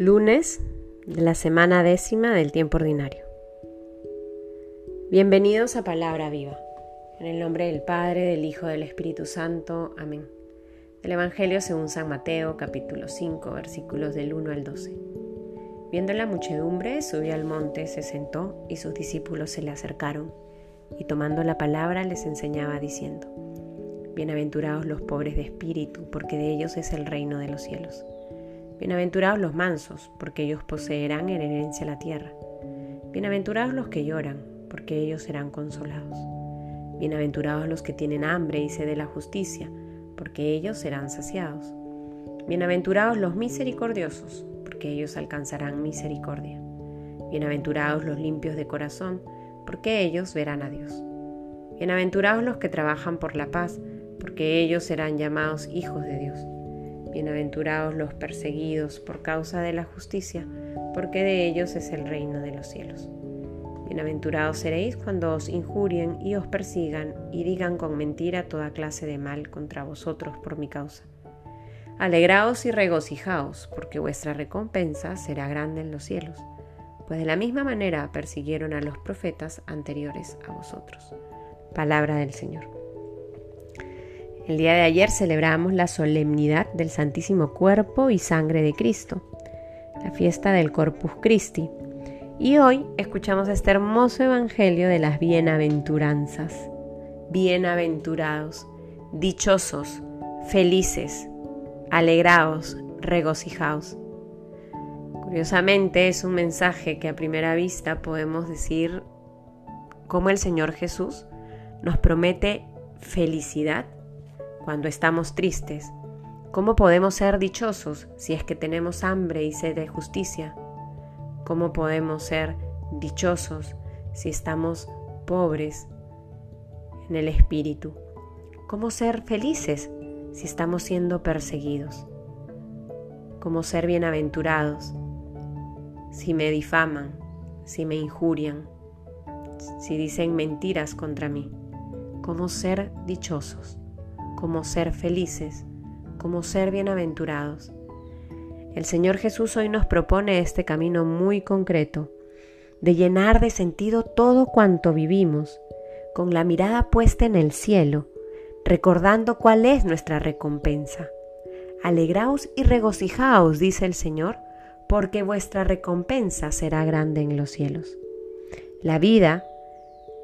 Lunes de la semana décima del tiempo ordinario. Bienvenidos a Palabra Viva. En el nombre del Padre, del Hijo, del Espíritu Santo. Amén. El Evangelio según San Mateo, capítulo 5, versículos del 1 al 12. Viendo la muchedumbre, subió al monte, se sentó y sus discípulos se le acercaron, y tomando la palabra les enseñaba diciendo, Bienaventurados los pobres de espíritu, porque de ellos es el reino de los cielos. Bienaventurados los mansos, porque ellos poseerán en herencia la tierra. Bienaventurados los que lloran, porque ellos serán consolados. Bienaventurados los que tienen hambre y sed de la justicia, porque ellos serán saciados. Bienaventurados los misericordiosos, porque ellos alcanzarán misericordia. Bienaventurados los limpios de corazón, porque ellos verán a Dios. Bienaventurados los que trabajan por la paz, porque ellos serán llamados hijos de Dios. Bienaventurados los perseguidos por causa de la justicia, porque de ellos es el reino de los cielos. Bienaventurados seréis cuando os injurien y os persigan y digan con mentira toda clase de mal contra vosotros por mi causa. Alegraos y regocijaos, porque vuestra recompensa será grande en los cielos, pues de la misma manera persiguieron a los profetas anteriores a vosotros. Palabra del Señor. El día de ayer celebramos la solemnidad del Santísimo Cuerpo y Sangre de Cristo, la fiesta del Corpus Christi. Y hoy escuchamos este hermoso Evangelio de las bienaventuranzas. Bienaventurados, dichosos, felices, alegrados, regocijados. Curiosamente es un mensaje que a primera vista podemos decir cómo el Señor Jesús nos promete felicidad cuando estamos tristes? ¿Cómo podemos ser dichosos si es que tenemos hambre y sed de justicia? ¿Cómo podemos ser dichosos si estamos pobres en el espíritu? ¿Cómo ser felices si estamos siendo perseguidos? ¿Cómo ser bienaventurados si me difaman, si me injurian, si dicen mentiras contra mí? ¿Cómo ser dichosos? Cómo ser felices, cómo ser bienaventurados. El Señor Jesús hoy nos propone este camino muy concreto, de llenar de sentido todo cuanto vivimos, con la mirada puesta en el cielo, recordando cuál es nuestra recompensa. Alegraos y regocijaos, dice el Señor, porque vuestra recompensa será grande en los cielos. La vida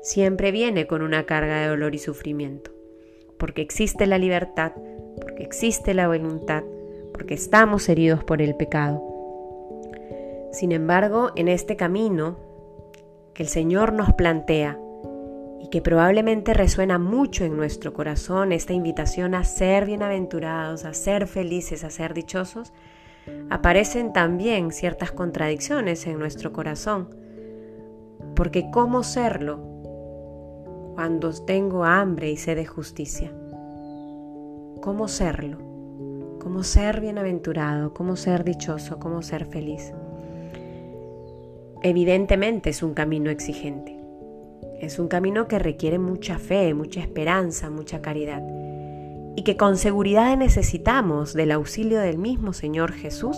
siempre viene con una carga de dolor y sufrimiento porque existe la libertad, porque existe la voluntad, porque estamos heridos por el pecado. Sin embargo, en este camino que el Señor nos plantea y que probablemente resuena mucho en nuestro corazón, esta invitación a ser bienaventurados, a ser felices, a ser dichosos, aparecen también ciertas contradicciones en nuestro corazón. Porque ¿cómo serlo cuando tengo hambre y sed de justicia. ¿Cómo serlo? ¿Cómo ser bienaventurado? ¿Cómo ser dichoso? ¿Cómo ser feliz? Evidentemente es un camino exigente. Es un camino que requiere mucha fe, mucha esperanza, mucha caridad. Y que con seguridad necesitamos del auxilio del mismo Señor Jesús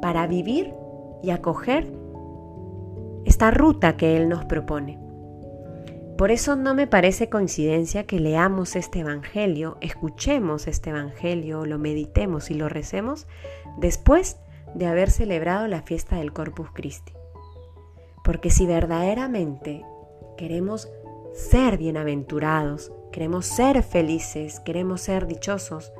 para vivir y acoger esta ruta que Él nos propone. Por eso no me parece coincidencia que leamos este Evangelio, escuchemos este Evangelio, lo meditemos y lo recemos después de haber celebrado la fiesta del Corpus Christi. Porque si verdaderamente queremos ser bienaventurados, queremos ser felices, queremos ser dichosos,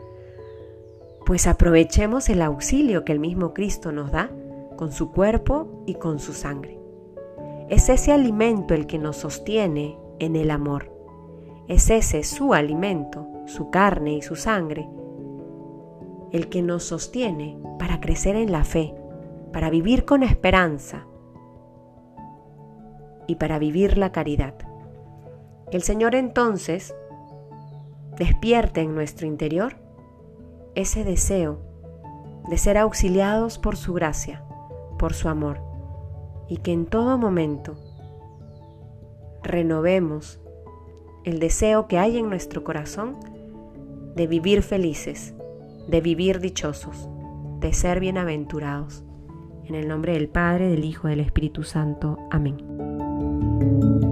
pues aprovechemos el auxilio que el mismo Cristo nos da con su cuerpo y con su sangre. Es ese alimento el que nos sostiene en el amor. Es ese su alimento, su carne y su sangre, el que nos sostiene para crecer en la fe, para vivir con esperanza y para vivir la caridad. Que el Señor entonces despierte en nuestro interior ese deseo de ser auxiliados por su gracia, por su amor, y que en todo momento renovemos el deseo que hay en nuestro corazón de vivir felices, de vivir dichosos, de ser bienaventurados. En el nombre del Padre, del Hijo, del Espíritu Santo. Amén.